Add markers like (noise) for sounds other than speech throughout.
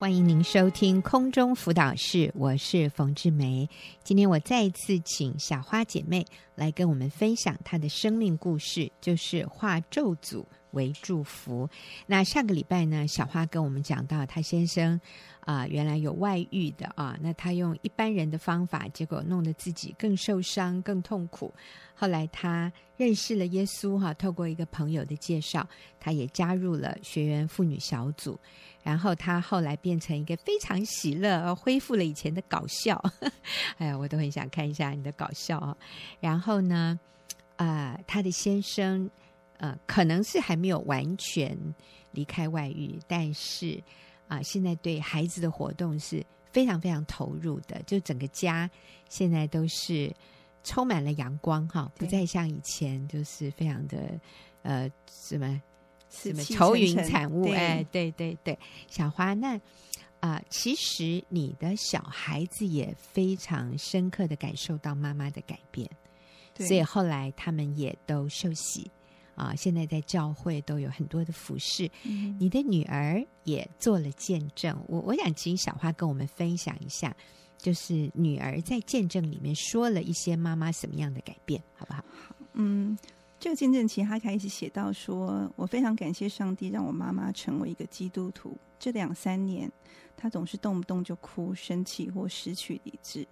欢迎您收听空中辅导室，我是冯志梅。今天我再一次请小花姐妹来跟我们分享她的生命故事，就是画咒诅为祝福。那上个礼拜呢，小花跟我们讲到她先生啊、原来有外遇的啊，那她用一般人的方法，结果弄得自己更受伤、更痛苦。后来她认识了耶稣哈、透过一个朋友的介绍，她也加入了学员妇女小组。然后他后来变成一个非常喜乐，恢复了以前的搞笑。(laughs) 哎呀，我都很想看一下你的搞笑啊。然后呢，啊、呃，他的先生，呃，可能是还没有完全离开外遇，但是啊、呃，现在对孩子的活动是非常非常投入的，就整个家现在都是充满了阳光哈，不再像以前就是非常的呃什么。什么愁云惨雾？哎，对对对，小花，那啊、呃，其实你的小孩子也非常深刻的感受到妈妈的改变，所以后来他们也都受洗啊、呃，现在在教会都有很多的服饰。嗯、你的女儿也做了见证，我我想请小花跟我们分享一下，就是女儿在见证里面说了一些妈妈什么样的改变，好不好？好，嗯。这个见证其实他开始写到说：“我非常感谢上帝让我妈妈成为一个基督徒。这两三年，她总是动不动就哭、生气或失去理智。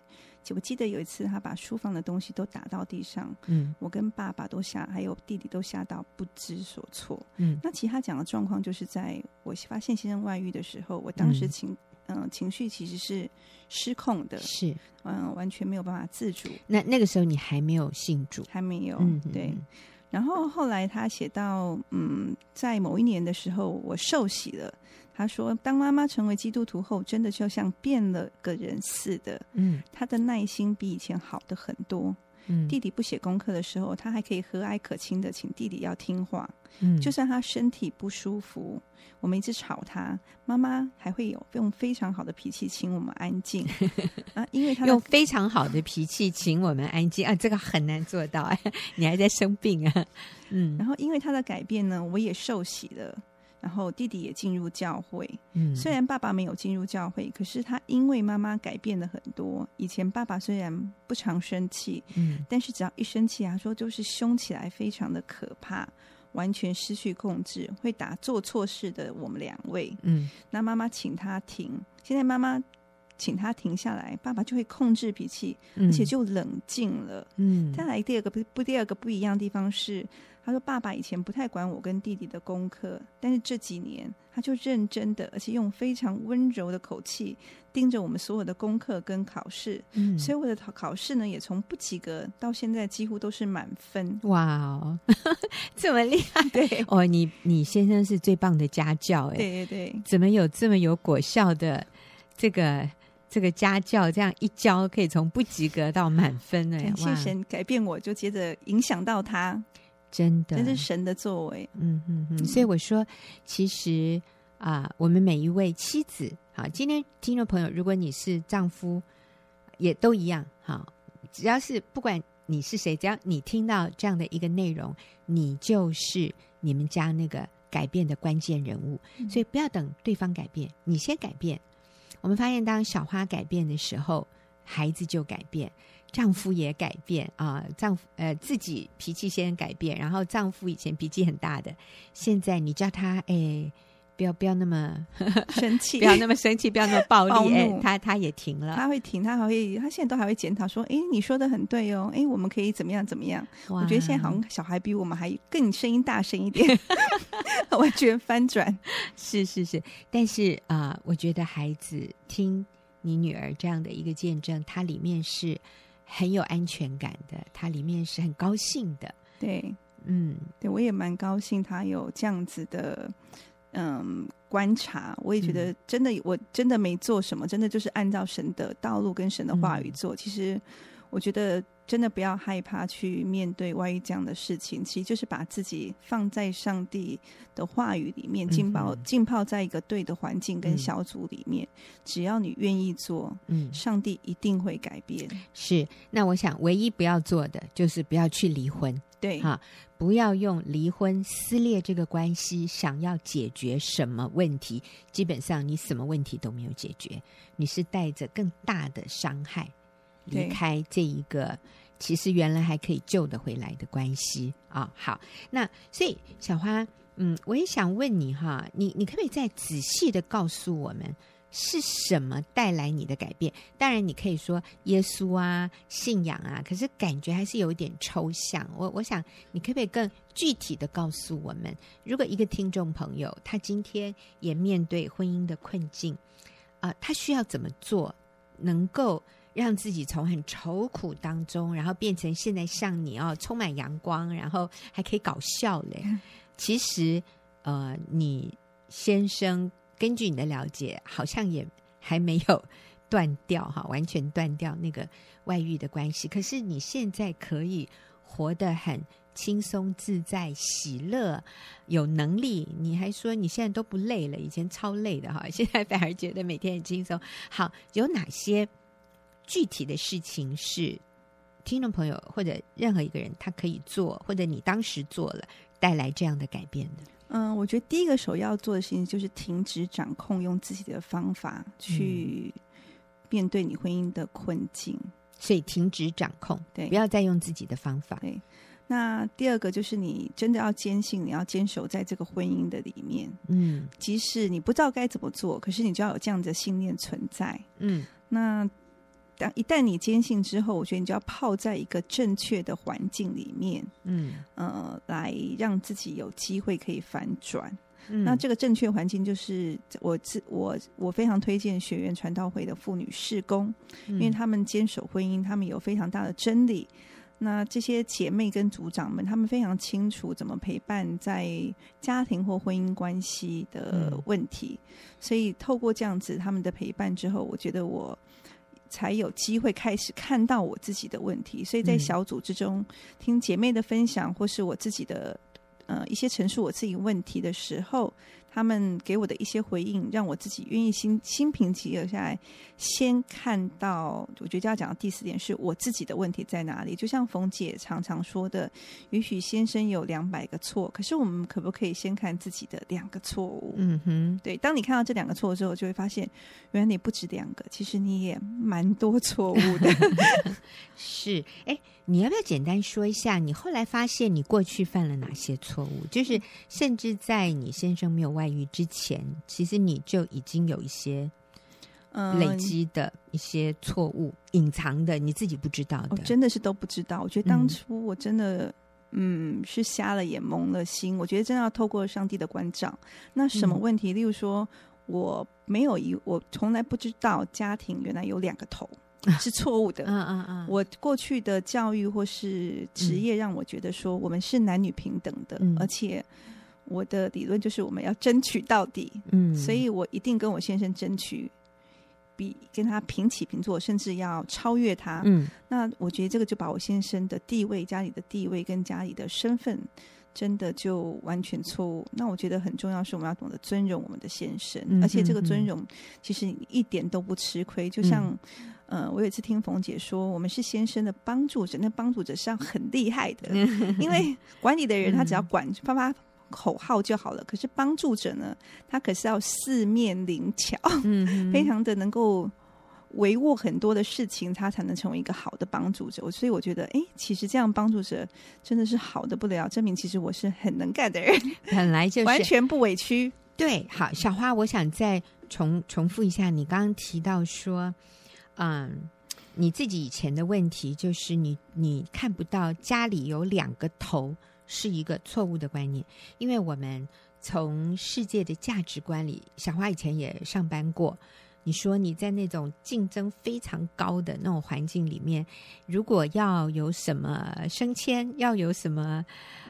我记得有一次，她把书房的东西都打到地上，嗯，我跟爸爸都吓，还有弟弟都吓到不知所措。嗯，那其他讲的状况就是在我发现先生外遇的时候，我当时情嗯、呃、情绪其实是失控的，是嗯、呃、完全没有办法自主。那那个时候你还没有信主，还没有，嗯，对。”然后后来他写到，嗯，在某一年的时候，我受洗了。他说，当妈妈成为基督徒后，真的就像变了个人似的。嗯，他的耐心比以前好的很多。嗯，弟弟不写功课的时候，他还可以和蔼可亲的请弟弟要听话。嗯，就算他身体不舒服，我们一直吵他，妈妈还会有用非常好的脾气请我们安静。(laughs) 啊，因为他用非常好的脾气请我们安静。啊，这个很难做到哎，你还在生病啊，嗯，然后因为他的改变呢，我也受洗了。然后弟弟也进入教会，嗯，虽然爸爸没有进入教会，可是他因为妈妈改变了很多。以前爸爸虽然不常生气，嗯，但是只要一生气啊，说就是凶起来非常的可怕，完全失去控制，会打做错事的我们两位，嗯，那妈妈请他停，现在妈妈请他停下来，爸爸就会控制脾气，而且就冷静了，嗯。再来第二个不不第二个不一样的地方是。他说：“爸爸以前不太管我跟弟弟的功课，但是这几年他就认真的，而且用非常温柔的口气盯着我们所有的功课跟考试。嗯，所以我的考考试呢，也从不及格到现在几乎都是满分。哇哦，(laughs) 这么厉害！对哦，你你先生是最棒的家教哎，对对对，怎么有这么有果效的这个这个家教？这样一教可以从不及格到满分哎，感谢神改变我，就接着影响到他。”真的，这是神的作为。嗯嗯嗯，所以我说，其实啊，我们每一位妻子，好，今天听众朋友，如果你是丈夫，也都一样，好，只要是不管你是谁，只要你听到这样的一个内容，你就是你们家那个改变的关键人物。所以不要等对方改变，你先改变。我们发现，当小花改变的时候，孩子就改变。丈夫也改变啊，丈夫呃自己脾气先改变，然后丈夫以前脾气很大的，现在你叫他哎，不要不要那么生气，(laughs) 不要那么生气，不要那么暴力，哎，他他也停了，他会停，他还会，他现在都还会检讨说，哎，你说的很对哦，哎，我们可以怎么样怎么样？我觉得现在好像小孩比我们还更声音大声一点，(laughs) (laughs) 完全翻转，是是是，但是啊、呃，我觉得孩子听你女儿这样的一个见证，它里面是。很有安全感的，它里面是很高兴的。对，嗯，对我也蛮高兴，他有这样子的，嗯，观察。我也觉得真的，我真的没做什么，真的就是按照神的道路跟神的话语做。嗯、其实，我觉得。真的不要害怕去面对外遇这样的事情，其实就是把自己放在上帝的话语里面，浸泡浸泡在一个对的环境跟小组里面。嗯、只要你愿意做，嗯，上帝一定会改变。是，那我想唯一不要做的就是不要去离婚。对，哈，不要用离婚撕裂这个关系，想要解决什么问题，基本上你什么问题都没有解决，你是带着更大的伤害离开这一个其实原来还可以救得回来的关系啊、好，那所以小花，嗯，我也想问你哈，你你可不可以再仔细的告诉我们？是什么带来你的改变？当然，你可以说耶稣啊、信仰啊，可是感觉还是有一点抽象。我我想，你可不可以更具体的告诉我们，如果一个听众朋友他今天也面对婚姻的困境啊、他需要怎么做，能够让自己从很愁苦当中，然后变成现在像你哦，充满阳光，然后还可以搞笑嘞？其实，呃，你先生。根据你的了解，好像也还没有断掉哈，完全断掉那个外遇的关系。可是你现在可以活得很轻松自在、喜乐、有能力。你还说你现在都不累了，以前超累的哈，(laughs) 现在反而觉得每天很轻松。好，有哪些具体的事情是听众朋友或者任何一个人他可以做，或者你当时做了，带来这样的改变的？嗯，我觉得第一个首要做的事情就是停止掌控，用自己的方法去面对你婚姻的困境。嗯，所以停止掌控，对，不要再用自己的方法。对，那第二个就是你真的要坚信，你要坚守在这个婚姻的里面。嗯，即使你不知道该怎么做，可是你就要有这样的信念存在。嗯，那。当一旦你坚信之后，我觉得你就要泡在一个正确的环境里面，嗯呃，来让自己有机会可以反转。嗯、那这个正确环境就是我自我我非常推荐学院传道会的妇女事工，嗯、因为他们坚守婚姻，他们有非常大的真理。那这些姐妹跟组长们，他们非常清楚怎么陪伴在家庭或婚姻关系的问题，嗯、所以透过这样子他们的陪伴之后，我觉得我。才有机会开始看到我自己的问题，所以在小组之中、嗯、听姐妹的分享，或是我自己的呃一些陈述我自己问题的时候。他们给我的一些回应，让我自己愿意心心平气和下来，先看到。我觉得要讲的第四点是我自己的问题在哪里。就像冯姐常常说的，也许先生有两百个错，可是我们可不可以先看自己的两个错误？嗯哼，对。当你看到这两个错误之后，就会发现，原来你不止两个，其实你也蛮多错误的。(laughs) 是，哎。你要不要简单说一下，你后来发现你过去犯了哪些错误？就是甚至在你先生没有外遇之前，其实你就已经有一些累积的一些错误，隐藏的你自己不知道的。我真的是都不知道。我觉得当初我真的，嗯，嗯，是瞎了眼、蒙了心。我觉得真的要透过上帝的关照。那什么问题？嗯、例如说，我没有一，我从来不知道家庭原来有两个头。是错误的。嗯嗯嗯，我过去的教育或是职业让我觉得说我们是男女平等的，嗯、而且我的理论就是我们要争取到底。嗯，所以我一定跟我先生争取，比跟他平起平坐，甚至要超越他。嗯，那我觉得这个就把我先生的地位、家里的地位跟家里的身份，真的就完全错误。那我觉得很重要是我们要懂得尊荣我们的先生，而且这个尊荣其实一点都不吃亏，就像。嗯呃，我有一次听冯姐说，我们是先生的帮助者，那帮助者是要很厉害的，(laughs) 因为管理的人他只要管 (laughs) 发发口号就好了，可是帮助者呢，他可是要四面灵巧，嗯非常的能够帷幄很多的事情，他才能成为一个好的帮助者。所以我觉得，哎，其实这样帮助者真的是好的不了，证明其实我是很能干的人，本来就是完全不委屈。对，好，小花，我想再重重复一下你刚刚提到说。嗯，你自己以前的问题就是你你看不到家里有两个头是一个错误的观念，因为我们从世界的价值观里，小花以前也上班过。你说你在那种竞争非常高的那种环境里面，如果要有什么升迁，要有什么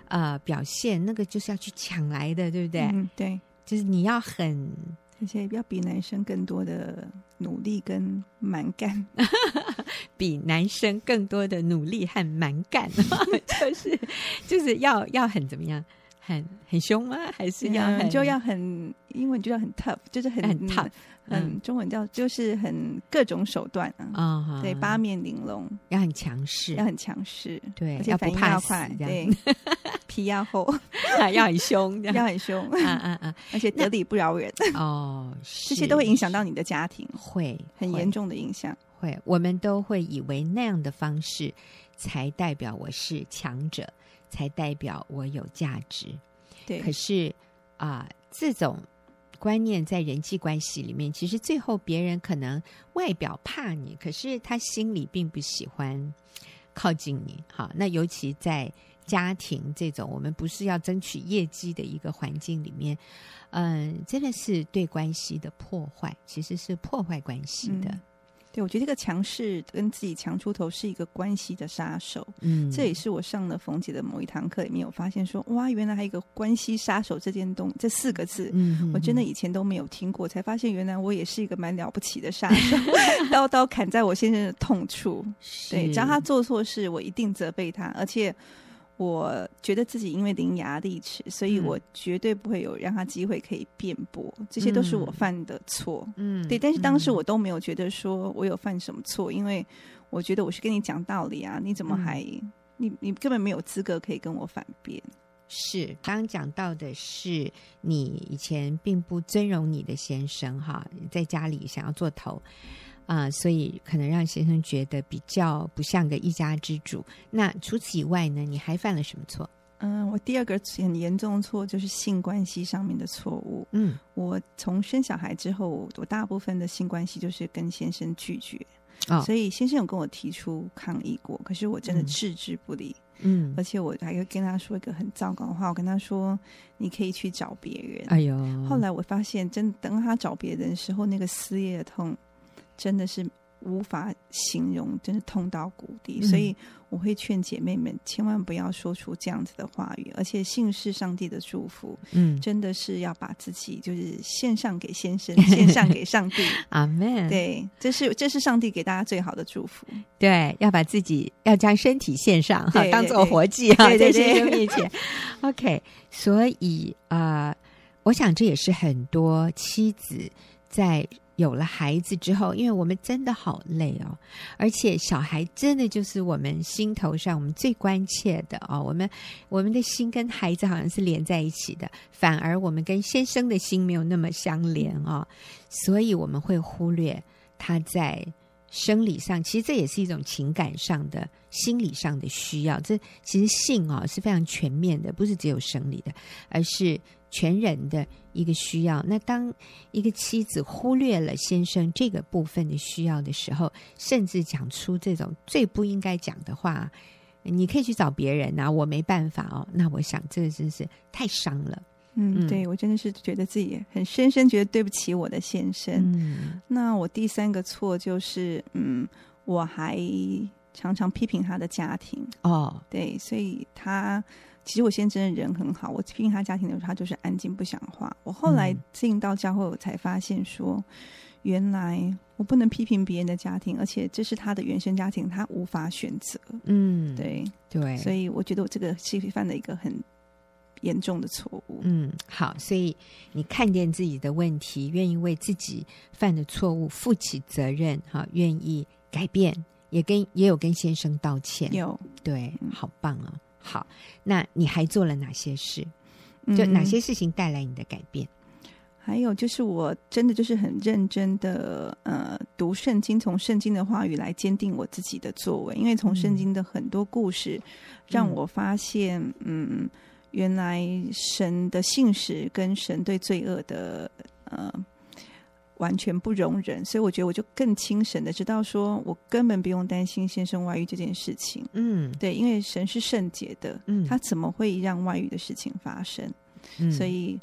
呃表现，那个就是要去抢来的，对不对？嗯，对，就是你要很。而且要比男生更多的努力跟蛮干，(laughs) 比男生更多的努力和蛮干，(laughs) 就是就是要要很怎么样，很很凶吗？还是要很、嗯、就要很英文就要很 tough，就是很很 tough，嗯，嗯。中文叫就是很各种手段啊，哦、对，八面玲珑，要很强势，要很强势，对，而且反应要快，要对，(laughs) 皮要厚，(laughs) 要很凶，要很凶，啊啊啊！而且得理不饶人。哦，这些都会影响到你的家庭，会很严重的影响。会，我们都会以为那样的方式才代表我是强者，才代表我有价值。对，可是啊、呃，这种观念在人际关系里面，其实最后别人可能外表怕你，可是他心里并不喜欢靠近你。好，那尤其在家庭这种我们不是要争取业绩的一个环境里面，嗯、呃，真的是对关系的破坏，其实是破坏关系的。嗯对，我觉得这个强势跟自己强出头是一个关系的杀手。嗯，这也是我上了冯姐的某一堂课里面有发现说，哇，原来还有一个关系杀手这件东这四个字，嗯哼哼，我真的以前都没有听过，才发现原来我也是一个蛮了不起的杀手，(laughs) 刀刀砍在我先生的痛处。对，只要他做错事，我一定责备他，而且。我觉得自己因为伶牙俐齿，所以我绝对不会有让他机会可以辩驳，嗯、这些都是我犯的错。嗯，对。但是当时我都没有觉得说我有犯什么错，嗯、因为我觉得我是跟你讲道理啊，你怎么还、嗯、你你根本没有资格可以跟我反辩。是，刚刚讲到的是你以前并不尊荣你的先生哈，在家里想要做头。啊、呃，所以可能让先生觉得比较不像个一家之主。那除此以外呢？你还犯了什么错？嗯，我第二个很严重的错就是性关系上面的错误。嗯，我从生小孩之后，我大部分的性关系就是跟先生拒绝。哦，所以先生有跟我提出抗议过，可是我真的置之不理。嗯，而且我还会跟他说一个很糟糕的话，我跟他说：“你可以去找别人。”哎呦，后来我发现，真等他找别人的时候，那个撕裂的痛。真的是无法形容，真的痛到谷底。嗯、所以我会劝姐妹们千万不要说出这样子的话语，而且信是上帝的祝福。嗯，真的是要把自己就是献上给先生，(laughs) 献上给上帝。阿门。对，这是这是上帝给大家最好的祝福。对，要把自己要将身体献上哈，当做活祭哈，对 (laughs) 在先生面前。OK，所以啊、呃，我想这也是很多妻子在。有了孩子之后，因为我们真的好累哦，而且小孩真的就是我们心头上我们最关切的哦。我们我们的心跟孩子好像是连在一起的，反而我们跟先生的心没有那么相连哦，所以我们会忽略他在生理上，其实这也是一种情感上的、心理上的需要。这其实性哦是非常全面的，不是只有生理的，而是。全人的一个需要，那当一个妻子忽略了先生这个部分的需要的时候，甚至讲出这种最不应该讲的话，你可以去找别人啊，我没办法哦。那我想这个真是太伤了。嗯，对，我真的是觉得自己很深深觉得对不起我的先生。嗯，那我第三个错就是，嗯，我还常常批评他的家庭。哦，对，所以他。其实我先生真的人很好，我批评他家庭的时候，他就是安静不讲话。我后来进到教会，我才发现说，原来我不能批评别人的家庭，而且这是他的原生家庭，他无法选择。嗯，对对，所以我觉得我这个是犯了一个很严重的错误。嗯，好，所以你看见自己的问题，愿意为自己犯的错误负起责任，哈，愿意改变，也跟也有跟先生道歉。有，对，好棒啊、哦。好，那你还做了哪些事？就哪些事情带来你的改变？嗯，还有就是，我真的就是很认真的呃读圣经，从圣经的话语来坚定我自己的作为。因为从圣经的很多故事，让我发现，嗯，嗯，原来神的信实跟神对罪恶的呃。完全不容忍，所以我觉得我就更清神的知道，说我根本不用担心先生外遇这件事情。嗯，对，因为神是圣洁的，嗯，他怎么会让外遇的事情发生？嗯，所以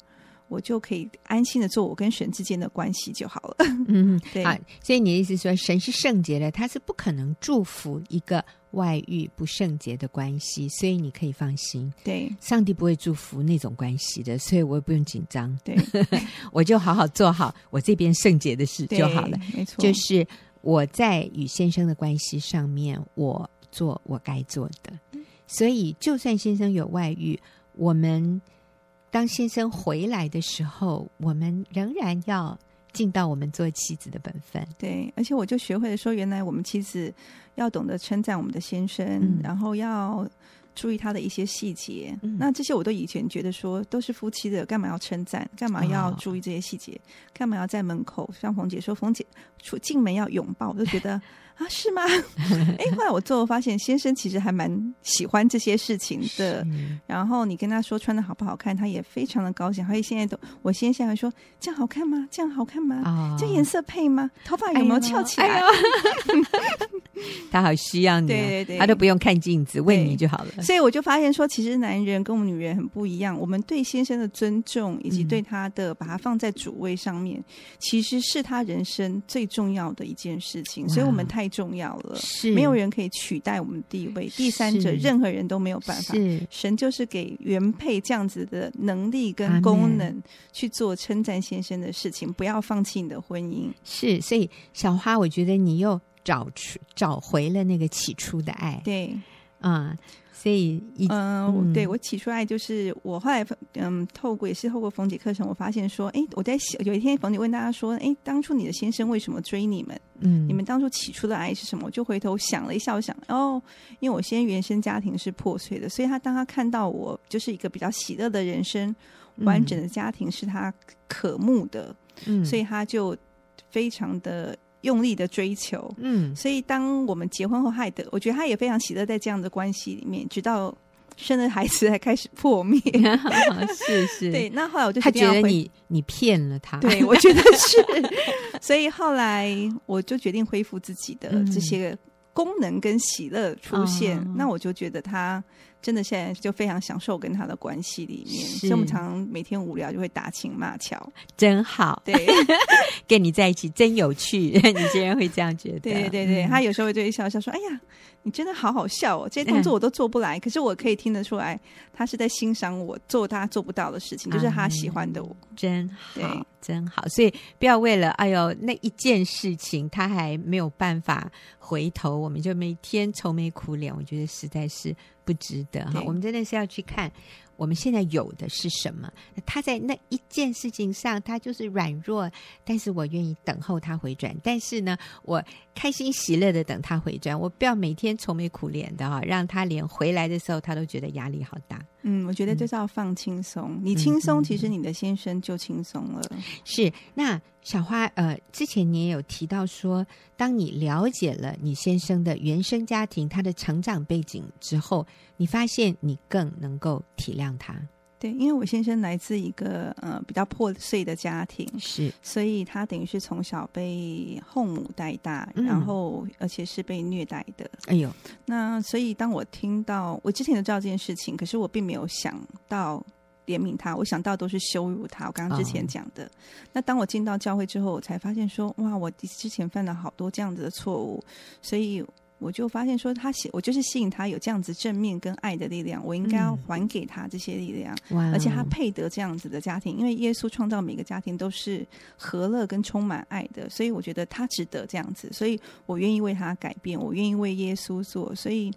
我就可以安心的做我跟神之间的关系就好了。嗯，(laughs) 对啊。所以你的意思说，神是圣洁的，他是不可能祝福一个。外遇不圣洁的关系，所以你可以放心。对，上帝不会祝福那种关系的，所以我也不用紧张。对，(laughs) 我就好好做好我这边圣洁的事就好了。没错，就是我在与先生的关系上面，我做我该做的。所以，就算先生有外遇，我们当先生回来的时候，我们仍然要尽到我们做妻子的本分。对，而且我就学会了说，原来我们妻子要懂得称赞我们的先生，嗯、然后要。注意他的一些细节，嗯、那这些我都以前觉得说都是夫妻的，干嘛要称赞？干嘛要注意这些细节？哦、干嘛要在门口像冯姐说，冯姐出进门要拥抱，我就觉得。啊，是吗？(laughs) 哎，后来我最后发现，先生其实还蛮喜欢这些事情的。然后你跟他说穿的好不好看，他也非常的高兴。所以现在都，我先生还说这样好看吗？这样好看吗？哦、这颜色配吗？头发有没有翘起来？(laughs) 他好需要你、哦，对对对，他都不用看镜子，问你就好了。所以我就发现说，其实男人跟我们女人很不一样。我们对先生的尊重，以及对他的、嗯、把他放在主位上面，其实是他人生最重要的一件事情。所以我们太。重要了，是没有人可以取代我们的地位，第三者任何人都没有办法。是神就是给原配这样子的能力跟功能去做称赞先生的事情，不要放弃你的婚姻。是，所以小花，我觉得你又找出找回了那个起初的爱。对，啊。所以，嗯，嗯对我起初爱就是我后来，嗯，透过也是透过冯姐课程，我发现说，哎，我在有一天冯姐问大家说，哎，当初你的先生为什么追你们？嗯，你们当初起初的爱是什么？我就回头想了一下，我想，哦，因为我先原生家庭是破碎的，所以他当他看到我就是一个比较喜乐的人生，完整的家庭是他渴慕的，嗯，所以他就非常的。用力的追求，嗯，所以当我们结婚后，害得我觉得他也非常喜乐在这样的关系里面，直到生了孩子才开始破灭。(laughs) 是是，对。那后来我就他觉得你你骗了他，对我觉得是，(laughs) 所以后来我就决定恢复自己的这些功能跟喜乐出现。嗯、那我就觉得他。真的现在就非常享受跟他的关系里面，是。所以我们常常每天无聊就会打情骂俏，真好。对，(laughs) 跟你在一起真有趣，(laughs) 你竟然会这样觉得？对对对，嗯、他有时候会对笑笑说：“哎呀，你真的好好笑哦，这些动作我都做不来，嗯、可是我可以听得出来，他是在欣赏我做他做不到的事情，就是他喜欢的我，嗯、真好。”真好，所以不要为了哎呦那一件事情，他还没有办法回头，我们就每天愁眉苦脸，我觉得实在是不值得哈。我们真的是要去看。我们现在有的是什么？他在那一件事情上，他就是软弱，但是我愿意等候他回转。但是呢，我开心喜乐的等他回转，我不要每天愁眉苦脸的哈，让他连回来的时候他都觉得压力好大。嗯，我觉得就是要放轻松，嗯、你轻松，其实你的先生就轻松了。是那。小花，呃，之前你也有提到说，当你了解了你先生的原生家庭、他的成长背景之后，你发现你更能够体谅他。对，因为我先生来自一个呃比较破碎的家庭，是，所以他等于是从小被后母带大，嗯、然后而且是被虐待的。哎呦，那所以当我听到，我之前都知道这件事情，可是我并没有想到。怜悯他，我想到都是羞辱他。我刚刚之前讲的，哦、那当我进到教会之后，我才发现说，哇，我之前犯了好多这样子的错误，所以。我就发现说，他吸我就是吸引他有这样子正面跟爱的力量，我应该要还给他这些力量，嗯、而且他配得这样子的家庭，因为耶稣创造每个家庭都是和乐跟充满爱的，所以我觉得他值得这样子，所以我愿意为他改变，我愿意为耶稣做，所以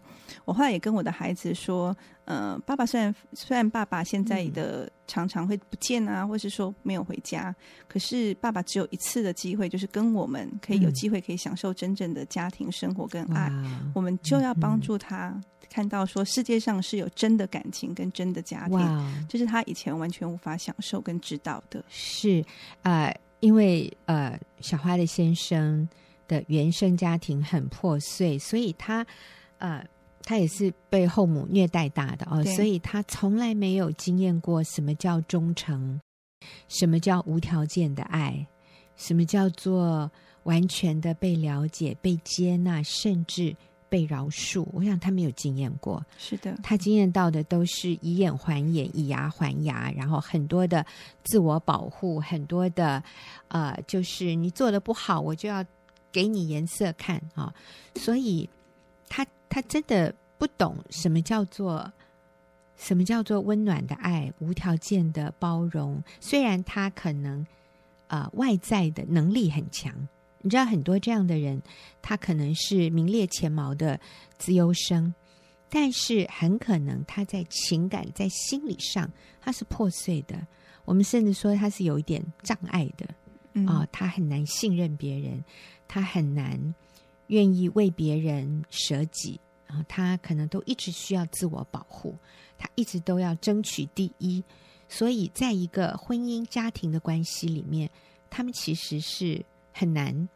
我后来也跟我的孩子说，呃，爸爸虽然虽然爸爸现在的常常会不见啊，或是说没有回家，可是爸爸只有一次的机会，就是跟我们可以有机会可以享受真正的家庭生活跟爱。我们就要帮助他看到，说世界上是有真的感情跟真的家庭，这.是他以前完全无法享受跟知道的。是呃，因为呃，小花的先生的原生家庭很破碎，所以他呃，他也是被后母虐待大的哦，所以他从来没有经验过什么叫忠诚，什么叫无条件的爱，什么叫做。完全的被了解、被接纳，甚至被饶恕。我想他没有经验过。是的，他经验到的都是以眼还眼、以牙还牙，然后很多的自我保护，很多的呃，就是你做的不好，我就要给你颜色看啊。所以他他真的不懂什么叫做什么叫做温暖的爱、无条件的包容。虽然他可能呃外在的能力很强。你知道很多这样的人，他可能是名列前茅的资优生，但是很可能他在情感、在心理上他是破碎的。我们甚至说他是有一点障碍的啊、哦，他很难信任别人，他很难愿意为别人舍己啊，他可能都一直需要自我保护，他一直都要争取第一。所以，在一个婚姻家庭的关系里面，他们其实是很难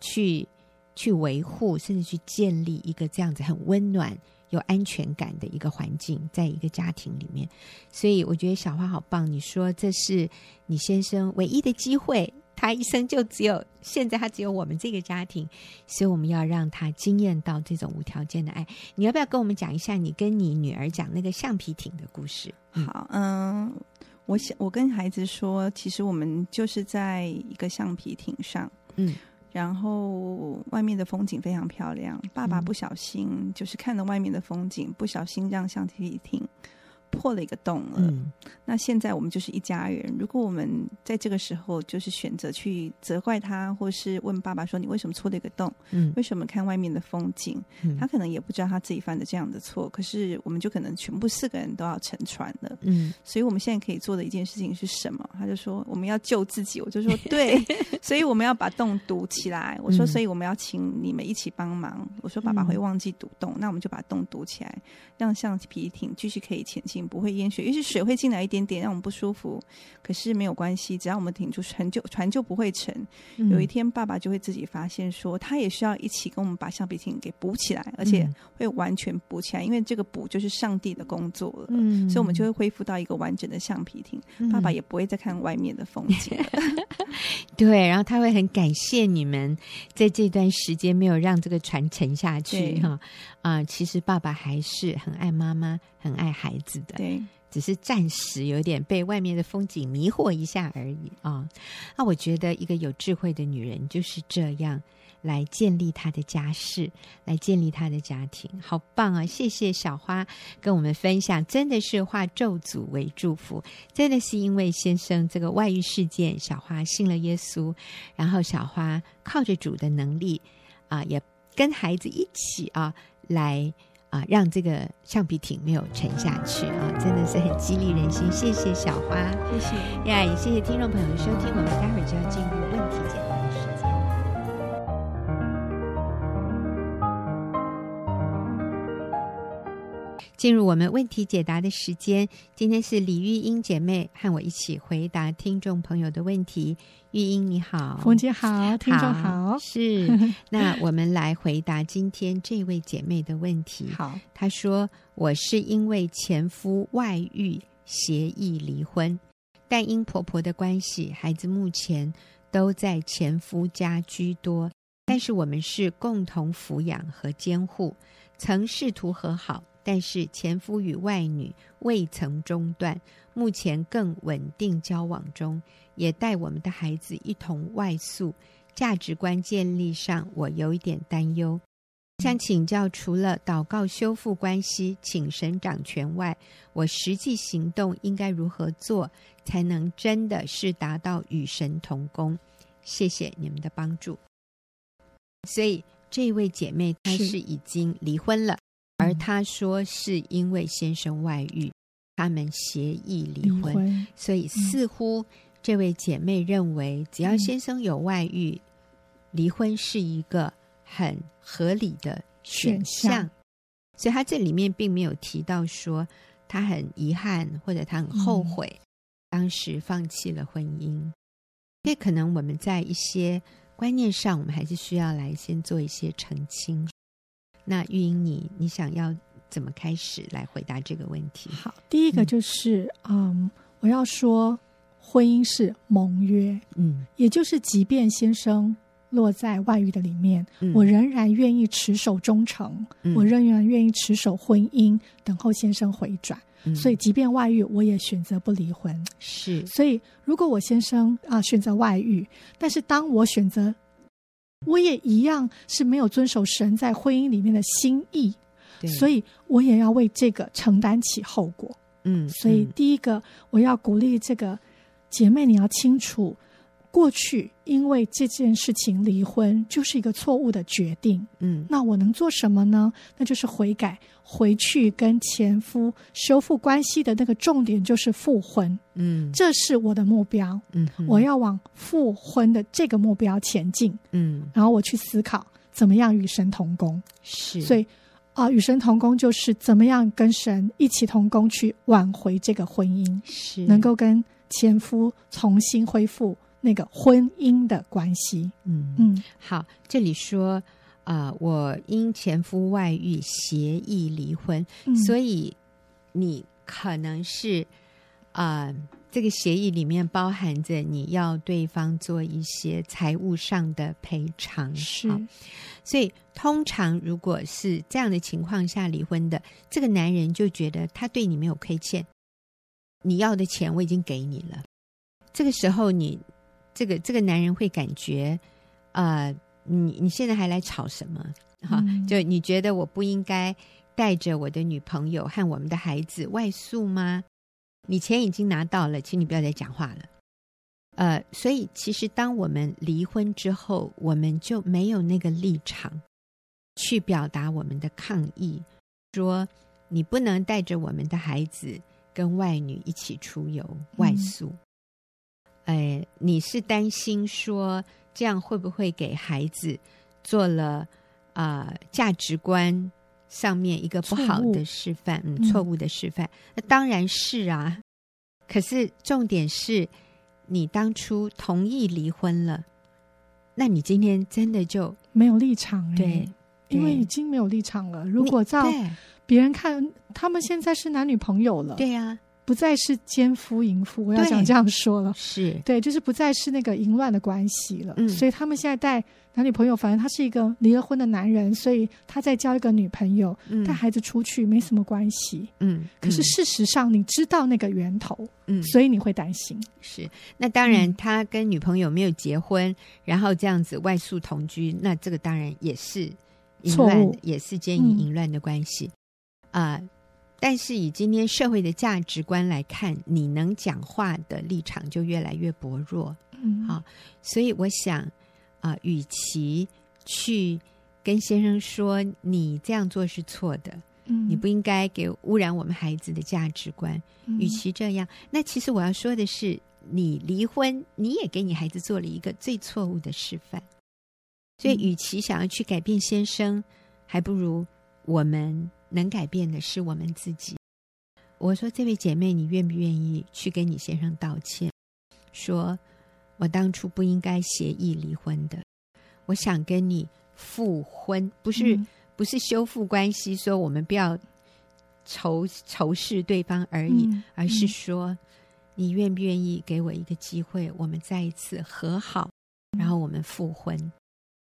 去去维护，甚至去建立一个这样子很温暖。有安全感的一个环境，在一个家庭里面，所以我觉得小花好棒。你说这是你先生唯一的机会，他一生就只有现在，他只有我们这个家庭，所以我们要让他惊艳到这种无条件的爱。你要不要跟我们讲一下你跟你女儿讲那个橡皮艇的故事？好，嗯，我想我跟孩子说，其实我们就是在一个橡皮艇上，嗯。然后外面的风景非常漂亮，爸爸不小心就是看了外面的风景，不小心让橡皮艇破了一个洞了。嗯，那现在我们就是一家人。如果我们在这个时候就是选择去责怪他，或是问爸爸说：“你为什么戳了一个洞？嗯，为什么看外面的风景？”嗯，他可能也不知道他自己犯的这样的错。可是我们就可能全部四个人都要沉船了。嗯，所以我们现在可以做的一件事情是什么？他就说：“我们要救自己。”我就说：“对。(laughs) ” (laughs) 所以我们要把洞堵起来。我说：“所以我们要请你们一起帮忙。”我说：“爸爸会忘记堵洞，那我们就把洞堵起来，让橡皮艇继续可以前进。”不会淹水，也许水会进来一点点，让我们不舒服。可是没有关系，只要我们挺住船就船就不会沉。嗯、有一天，爸爸就会自己发现说，他也需要一起跟我们把橡皮艇给补起来，而且会完全补起来，因为这个补就是上帝的工作了。嗯，所以我们就会恢复到一个完整的橡皮艇。嗯、爸爸也不会再看外面的风景。(laughs) 对，然后他会很感谢你们在这段时间没有让这个船沉下去哈。啊、呃，其实爸爸还是很爱妈妈，很爱孩子的。对，只是暂时有点被外面的风景迷惑一下而已啊。那、哦、我觉得一个有智慧的女人就是这样来建立她的家室，来建立她的家庭，好棒啊！谢谢小花跟我们分享，真的是化咒诅为祝福，真的是因为先生这个外遇事件，小花信了耶稣，然后小花靠着主的能力啊、呃，也跟孩子一起啊。来啊，让这个橡皮艇没有沉下去啊，真的是很激励人心。谢谢小花，谢谢呀也谢谢听众朋友的收听。我们待会儿就要进入进入我们问题解答的时间，今天是李玉英姐妹和我一起回答听众朋友的问题。玉英你好，冯姐好，听众好，好，是。(laughs) 那我们来回答今天这位姐妹的问题。好，她说：“我是因为前夫外遇协议离婚，但因婆婆的关系，孩子目前都在前夫家居多。但是我们是共同抚养和监护，曾试图和好，但是前夫与外女未曾中断，目前更稳定交往中。”也带我们的孩子一同外宿，价值观建立上我有一点担忧。想请教，除了祷告修复关系、请神掌权外，我实际行动应该如何做，才能真的是达到与神同工？谢谢你们的帮助。所以这位姐妹她是已经离婚了，而她说是因为先生外遇，他们协议离婚，离婚所以似乎。这位姐妹认为，只要先生有外遇，嗯、离婚是一个很合理的选项。选项。所以，她这里面并没有提到说她很遗憾或者她很后悔当时放弃了婚姻。所以、嗯，可能我们在一些观念上，我们还是需要来先做一些澄清。那玉英，你你想要怎么开始来回答这个问题？好，第一个就是，嗯，嗯，我要说。婚姻是盟约，嗯，也就是即便先生落在外遇的里面，嗯、我仍然愿意持守忠诚，嗯、我仍然愿意持守婚姻，等候先生回转。嗯、所以，即便外遇，我也选择不离婚。是，所以如果我先生啊选择外遇，但是当我选择，我也一样是没有遵守神在婚姻里面的心意，对所以我也要为这个承担起后果。嗯，所以第一个我要鼓励这个。姐妹，你要清楚，过去因为这件事情离婚就是一个错误的决定，嗯，那我能做什么呢？那就是悔改，回去跟前夫修复关系的那个重点就是复婚，嗯，这是我的目标，嗯，我要往复婚的这个目标前进，嗯，然后我去思考怎么样与神同工，是，所以啊，与神同工就是怎么样跟神一起同工去挽回这个婚姻，是。能够跟前夫重新恢复。那个婚姻的关系，嗯。嗯，好，这里说啊、呃，我因前夫外遇协议离婚，嗯、所以你可能是啊、呃，这个协议里面包含着你要对方做一些财务上的赔偿，是，所以通常如果是这样的情况下离婚的，这个男人就觉得他对你没有亏欠，你要的钱我已经给你了，这个时候你。这个这个男人会感觉，呃，你你现在还来吵什么？哈、嗯，就你觉得我不应该带着我的女朋友和我们的孩子外宿吗？你钱已经拿到了，请你不要再讲话了。呃，所以其实当我们离婚之后，我们就没有那个立场去表达我们的抗议，说你不能带着我们的孩子跟外女一起出游外宿。嗯哎，你是担心说这样会不会给孩子做了啊、呃、价值观上面一个不好的示范？嗯，错误的示范。那当然是啊。可是重点是你当初同意离婚了，那你今天真的就没有立场、欸？对，因为已经没有立场了。如果照别人看，他们现在是男女朋友了。对呀、啊。不再是奸夫淫妇，我要想这样说了，是对，就是不再是那个淫乱的关系了。嗯，所以他们现在带男女朋友，反正他是一个离了婚的男人，所以他在交一个女朋友，带孩子出去没什么关系。嗯，可是事实上你知道那个源头，嗯，所以你会担心。是，那当然他跟女朋友没有结婚，嗯，然后这样子外宿同居，那这个当然也是淫乱，也是奸淫淫乱的关系啊。嗯呃但是以今天社会的价值观来看，你能讲话的立场就越来越薄弱。嗯，好，所以我想啊、呃，与其去跟先生说你这样做是错的，嗯，你不应该给污染我们孩子的价值观。嗯，与其这样，那其实我要说的是，你离婚，你也给你孩子做了一个最错误的示范。所以，与其想要去改变先生，还不如我们。能改变的是我们自己。我说：“这位姐妹，你愿不愿意去跟你先生道歉？说我当初不应该协议离婚的。我想跟你复婚，不是、嗯、不是修复关系，说我们不要仇仇视对方而已，嗯、而是说你愿不愿意给我一个机会，我们再一次和好，然后我们复婚。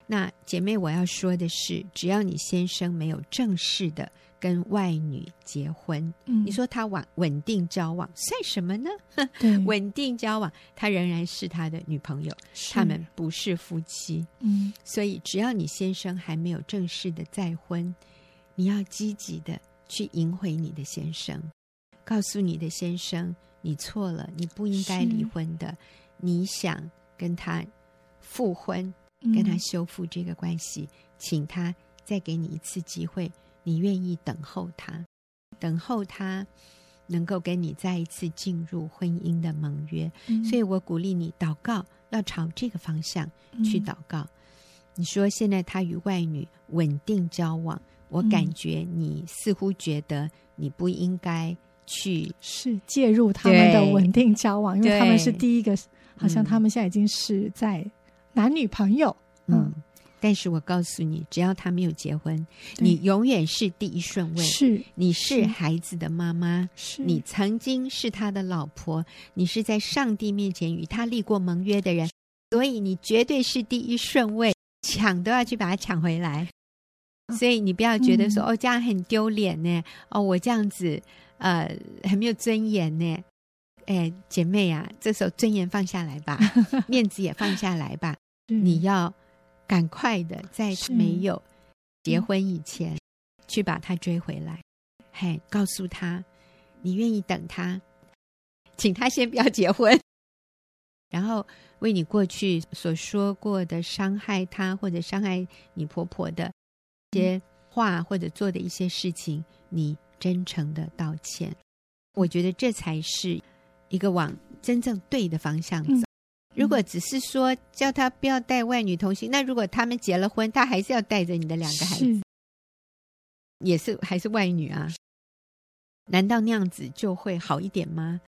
那姐妹，我要说的是，只要你先生没有正式的。”跟外女结婚，嗯、你说他稳稳定交往算什么呢？(laughs) 稳定交往，他仍然是他的女朋友，他们不是夫妻。嗯，所以只要你先生还没有正式的再婚，你要积极的去赢回你的先生，告诉你的先生你错了，你不应该离婚的，你想跟他复婚，跟他修复这个关系，嗯、请他再给你一次机会。你愿意等候他，等候他能够跟你再一次进入婚姻的盟约。嗯、所以我鼓励你祷告，要朝这个方向去祷告。嗯、你说现在他与外女稳定交往，我感觉你似乎觉得你不应该去是介入他们的稳定交往，因为他们是第一个，好像他们现在已经是在男女朋友。嗯。嗯但是我告诉你，只要他没有结婚，你永远是第一顺位。是，你是孩子的妈妈，是你曾经是他的老婆，你是在上帝面前与他立过盟约的人，所以你绝对是第一顺位，抢都要去把他抢回来。所以你不要觉得说、嗯、哦，这样很丢脸呢，哦，我这样子呃很没有尊严呢。哎，姐妹啊，这时候尊严放下来吧，(laughs) 面子也放下来吧，你要。赶快的，在没有结婚以前，去把他追回来。嘿，告诉他，你愿意等他，请他先不要结婚，(laughs) 然后为你过去所说过的伤害他或者伤害你婆婆的一些话或者做的一些事情，你真诚的道歉。我觉得这才是一个往真正对的方向走。嗯、如果只是说叫他不要带外女同行，那如果他们结了婚，他还是要带着你的两个孩子，是也是还是外女啊？难道那样子就会好一点吗？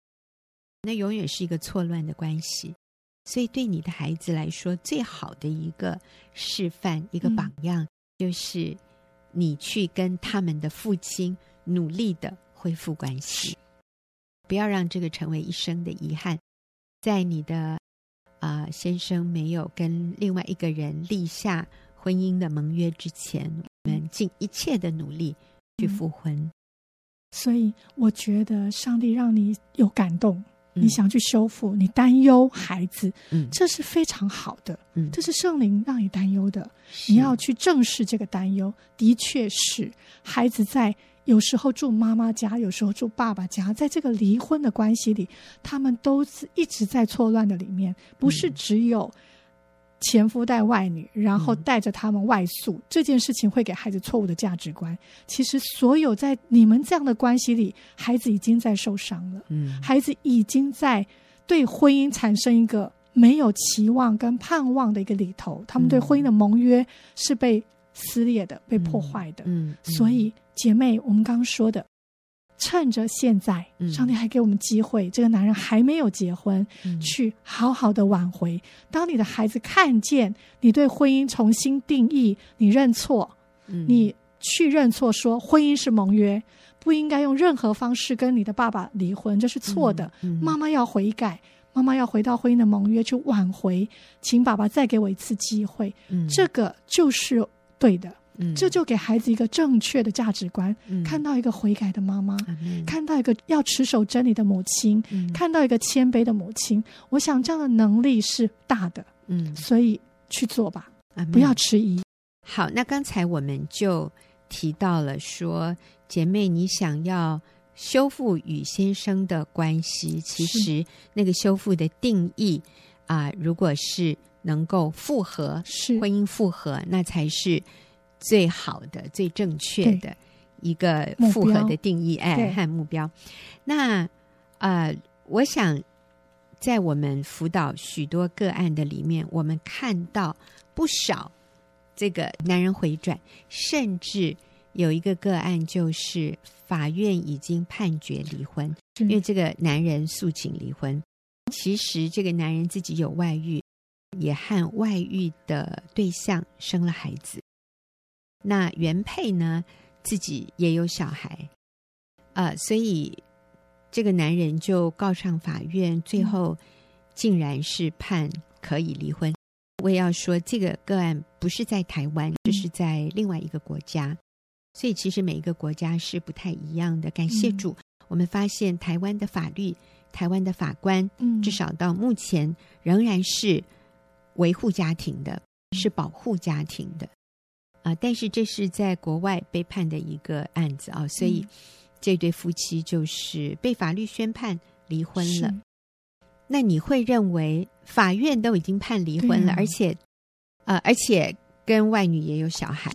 那永远是一个错乱的关系。所以，对你的孩子来说，最好的一个示范、一个榜样，嗯、就是你去跟他们的父亲努力的恢复关系，不要让这个成为一生的遗憾。在你的啊、呃、先生没有跟另外一个人立下婚姻的盟约之前，我们尽一切的努力去复婚。嗯。所以我觉得上帝让你有感动，嗯、你想去修复，你担忧孩子，嗯，这是非常好的，嗯，这是圣灵让你担忧的，你要去正视这个担忧。的确是孩子在有时候住妈妈家，有时候住爸爸家，在这个离婚的关系里，他们都是一直在错乱的里面，不是只有。前夫带外女，然后带着他们外宿，嗯、这件事情会给孩子错误的价值观。其实，所有在你们这样的关系里，孩子已经在受伤了。嗯，孩子已经在对婚姻产生一个没有期望跟盼望的一个里头，他们对婚姻的盟约是被撕裂的、嗯、被破坏的。嗯，嗯，所以姐妹，我们刚刚说的。趁着现在，上帝还给我们机会，嗯、这个男人还没有结婚，嗯、去好好的挽回。当你的孩子看见你对婚姻重新定义，你认错，嗯、你去认错，说婚姻是盟约，不应该用任何方式跟你的爸爸离婚，这是错的。妈妈要悔改，妈妈要回到婚姻的盟约去挽回，请爸爸再给我一次机会，嗯、这个就是对的。嗯，这就给孩子一个正确的价值观，嗯、看到一个悔改的妈妈，嗯、看到一个要持守真理的母亲，嗯、看到一个谦卑的母亲。我想这样的能力是大的，嗯，所以去做吧，嗯、不要迟疑。好，那刚才我们就提到了说，姐妹，你想要修复与先生的关系，其实那个修复的定义啊、呃，如果是能够复合，是婚姻复合，那才是。最好的、最正确的一个复合的定义，哎，和目标。那呃，我想在我们辅导许多个案的里面，我们看到不少这个男人回转，甚至有一个个案就是法院已经判决离婚，因为这个男人诉请离婚。其实这个男人自己有外遇，也和外遇的对象生了孩子。那原配呢，自己也有小孩，呃，所以这个男人就告上法院，最后竟然是判可以离婚。我也要说，这个个案不是在台湾，就是在另外一个国家，所以其实每一个国家是不太一样的。感谢主，我们发现台湾的法律、台湾的法官，至少到目前仍然是维护家庭的，是保护家庭的。啊！但是这是在国外被判的一个案子啊，所以这对夫妻就是被法律宣判离婚了。那你会认为法院都已经判离婚了，啊、而且，呃，而且跟外女也有小孩，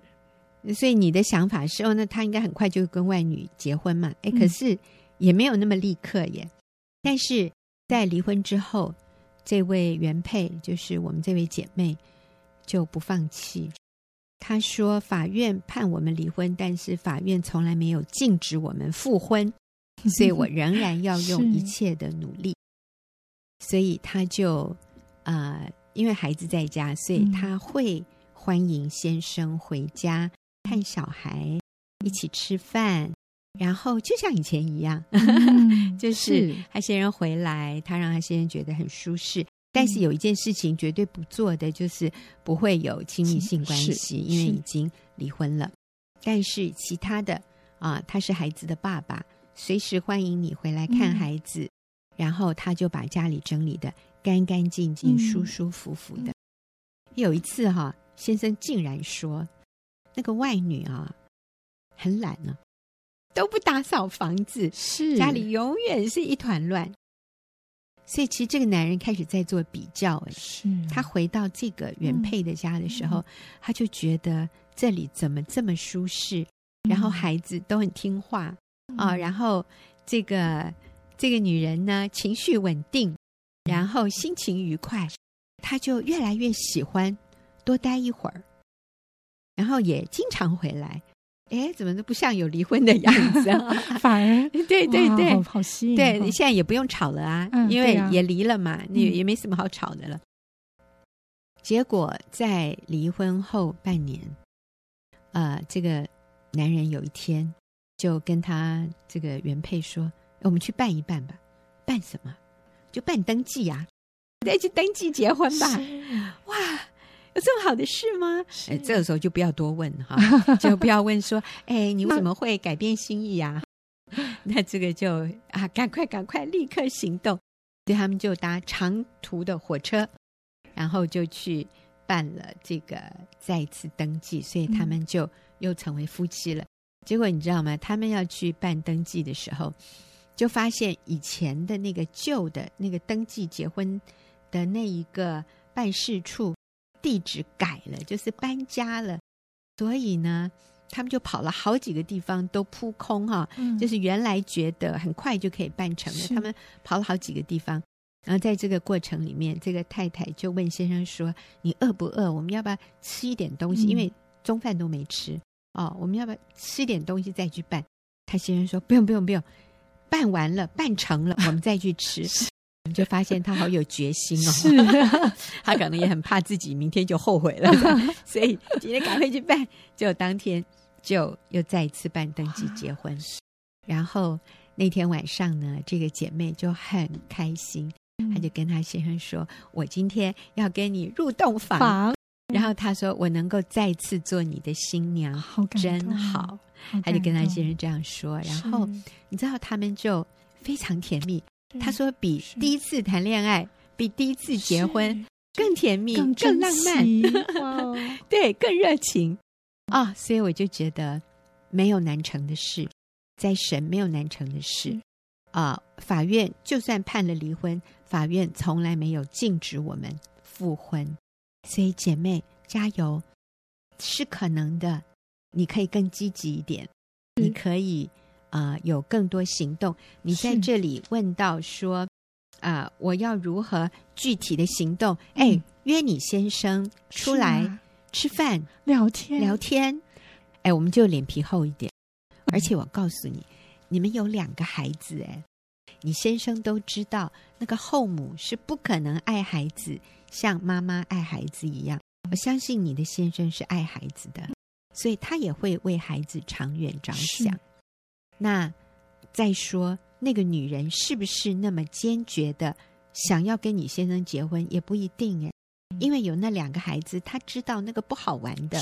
所以你的想法是哦，那他应该很快就跟外女结婚嘛？哎，可是也没有那么立刻耶。嗯、但是在离婚之后，这位原配就是我们这位姐妹就不放弃。他说：“法院判我们离婚，但是法院从来没有禁止我们复婚，(laughs) 所以我仍然要用一切的努力。所以他就啊、呃，因为孩子在家，所以他会欢迎先生回家看小孩，一起吃饭，然后就像以前一样，嗯、(laughs) 就是他先生回来，他让他先生觉得很舒适。”但是有一件事情绝对不做的，就是不会有亲密性关系，因为已经离婚了。但是其他的啊，他是孩子的爸爸，随时欢迎你回来看孩子，嗯、然后他就把家里整理的干干净净、舒舒服服的。嗯、有一次哈、啊，先生竟然说，那个外女啊，很懒呢、啊，都不打扫房子，是家里永远是一团乱。所以其实这个男人开始在做比较，哎，是。他回到这个原配的家的时候，嗯、他就觉得这里怎么这么舒适，嗯、然后孩子都很听话啊、嗯。哦，然后这个这个女人呢情绪稳定，然后心情愉快，他就越来越喜欢多待一会儿，然后也经常回来。哎，怎么都不像有离婚的样子啊？(laughs) 反而对对对，好，好吸引。对，你现在也不用吵了啊，嗯、因为也离了嘛，你、嗯、也没什么好吵的了。结果在离婚后半年，呃，这个男人有一天就跟他这个原配说：“我们去办一办吧，办什么？就办登记呀、(laughs) 啊，再去登记结婚吧。”哇！有这么好的事吗？哎，这个时候就不要多问哈，(laughs) 就不要问说，哎，你为什么会改变心意呀？(laughs) 那这个就啊，赶快赶快立刻行动。所以他们就搭长途的火车，然后就去办了这个再次登记，所以他们就又成为夫妻了。结果你知道吗？他们要去办登记的时候，就发现以前的那个旧的那个登记结婚的那一个办事处。地址改了，就是搬家了，所以呢，他们就跑了好几个地方都扑空哈、嗯，就是原来觉得很快就可以办成了，他们跑了好几个地方，然后在这个过程里面，这个太太就问先生说：“你饿不饿？我们要不要吃一点东西？嗯、因为中饭都没吃哦，我们要不要吃一点东西再去办？”他先生说：“不用，不用，不用，办完了，办成了，(laughs) 我们再去吃。”就发现他好有决心哦，是啊、(laughs) 他可能也很怕自己明天就后悔了，(laughs) 所以今天赶快去办，就当天就又再一次办登记结婚。然后那天晚上呢，这个姐妹就很开心，她就跟她先生说：“我今天要跟你入洞房。房”然后她说：“我能够再次做你的新娘，好真好。好”她就跟她先生这样说。然后你知道他们就非常甜蜜。他说：“比第一次谈恋爱，比第一次结婚更甜蜜、更，更浪漫，(laughs) 对，更热情啊、哦！所以我就觉得没有难成的事，在神没有难成的事啊、呃！法院就算判了离婚，法院从来没有禁止我们复婚。所以姐妹加油，是可能的。你可以更积极一点，你可以。”啊、呃，有更多行动。你在这里问到说，啊、呃，我要如何具体的行动？哎、嗯，约你先生出来吃饭聊天聊天。哎，我们就脸皮厚一点。而且我告诉你，你们有两个孩子，哎，你先生都知道，那个后母是不可能爱孩子像妈妈爱孩子一样。我相信你的先生是爱孩子的，所以他也会为孩子长远着想。那再说，那个女人是不是那么坚决的想要跟你先生结婚，也不一定哎，因为有那两个孩子，她知道那个不好玩的，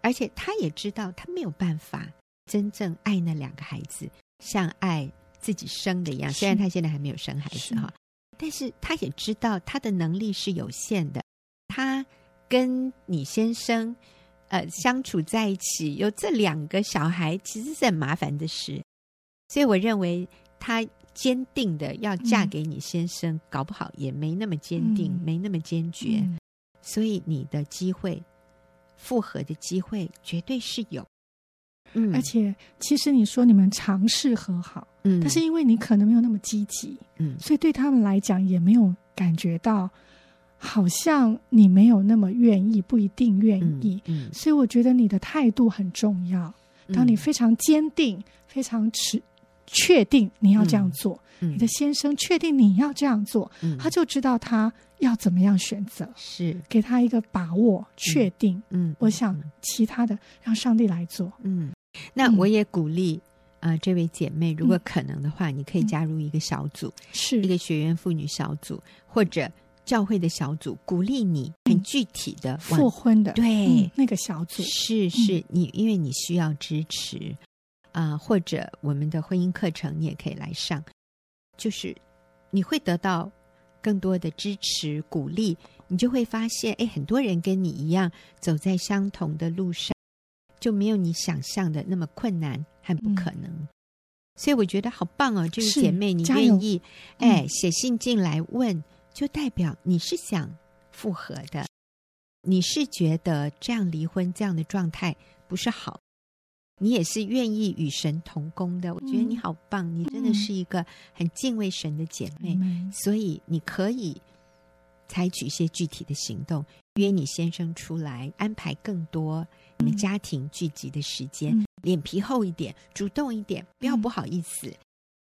而且她也知道她没有办法真正爱那两个孩子，像爱自己生的一样。虽然她现在还没有生孩子哈，但是她也知道她的能力是有限的。她跟你先生。呃，相处在一起有这两个小孩，其实是很麻烦的事，所以我认为她坚定的要嫁给你先生，嗯、搞不好也没那么坚定，嗯、没那么坚决，嗯、所以你的机会复合的机会绝对是有。嗯，而且其实你说你们尝试和好，嗯，但是因为你可能没有那么积极，嗯，所以对他们来讲也没有感觉到。好像你没有那么愿意，不一定愿意，嗯嗯、所以我觉得你的态度很重要。当你非常坚定、嗯、非常持确定你要这样做，嗯、你的先生确定你要这样做，嗯、他就知道他要怎么样选择，是。给他一个把握，确定。嗯，我想其他的让上帝来做。嗯，那我也鼓励啊、这位姐妹，如果可能的话，你可以加入一个小组，是。一个学员妇女小组，或者。教会的小组鼓励你很具体的复婚的，对、嗯、那个小组。是是你，因为你需要支持啊、呃，或者我们的婚姻课程你也可以来上，就是你会得到更多的支持鼓励，你就会发现，哎，很多人跟你一样走在相同的路上，就没有你想象的那么困难和不可能。嗯、所以我觉得好棒哦，这个姐妹你愿意哎写信进来问，就代表你是想复合的，你是觉得这样离婚这样的状态不是好，你也是愿意与神同工的。我觉得你好棒，你真的是一个很敬畏神的姐妹，所以你可以采取一些具体的行动，约你先生出来，安排更多你们家庭聚集的时间。脸皮厚一点，主动一点，不要不好意思。嗯、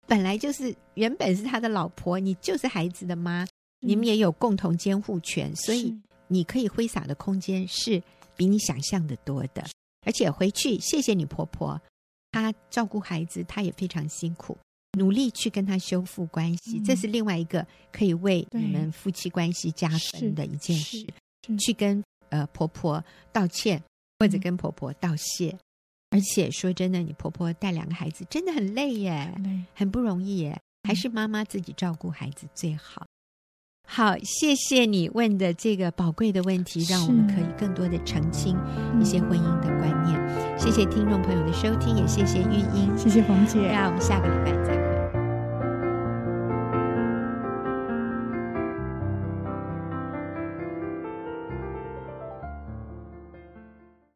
本来就是原本是他的老婆，你就是孩子的妈，嗯、你们也有共同监护权，所以你可以挥洒的空间是比你想象的多的。而且回去谢谢你婆婆，她照顾孩子，她也非常辛苦，努力去跟她修复关系，嗯、这是另外一个可以为你们夫妻关系加分的一件事。去跟呃婆婆道歉，或者跟婆婆道谢。嗯而且说真的，你婆婆带两个孩子真的很累耶，累很不容易耶，还是妈妈自己照顾孩子最好。嗯、好，谢谢你问的这个宝贵的问题，让我们可以更多的澄清一些婚姻的观念。嗯、谢谢听众朋友的收听，也谢谢玉英，谢谢冯姐，那我们下个礼拜再会。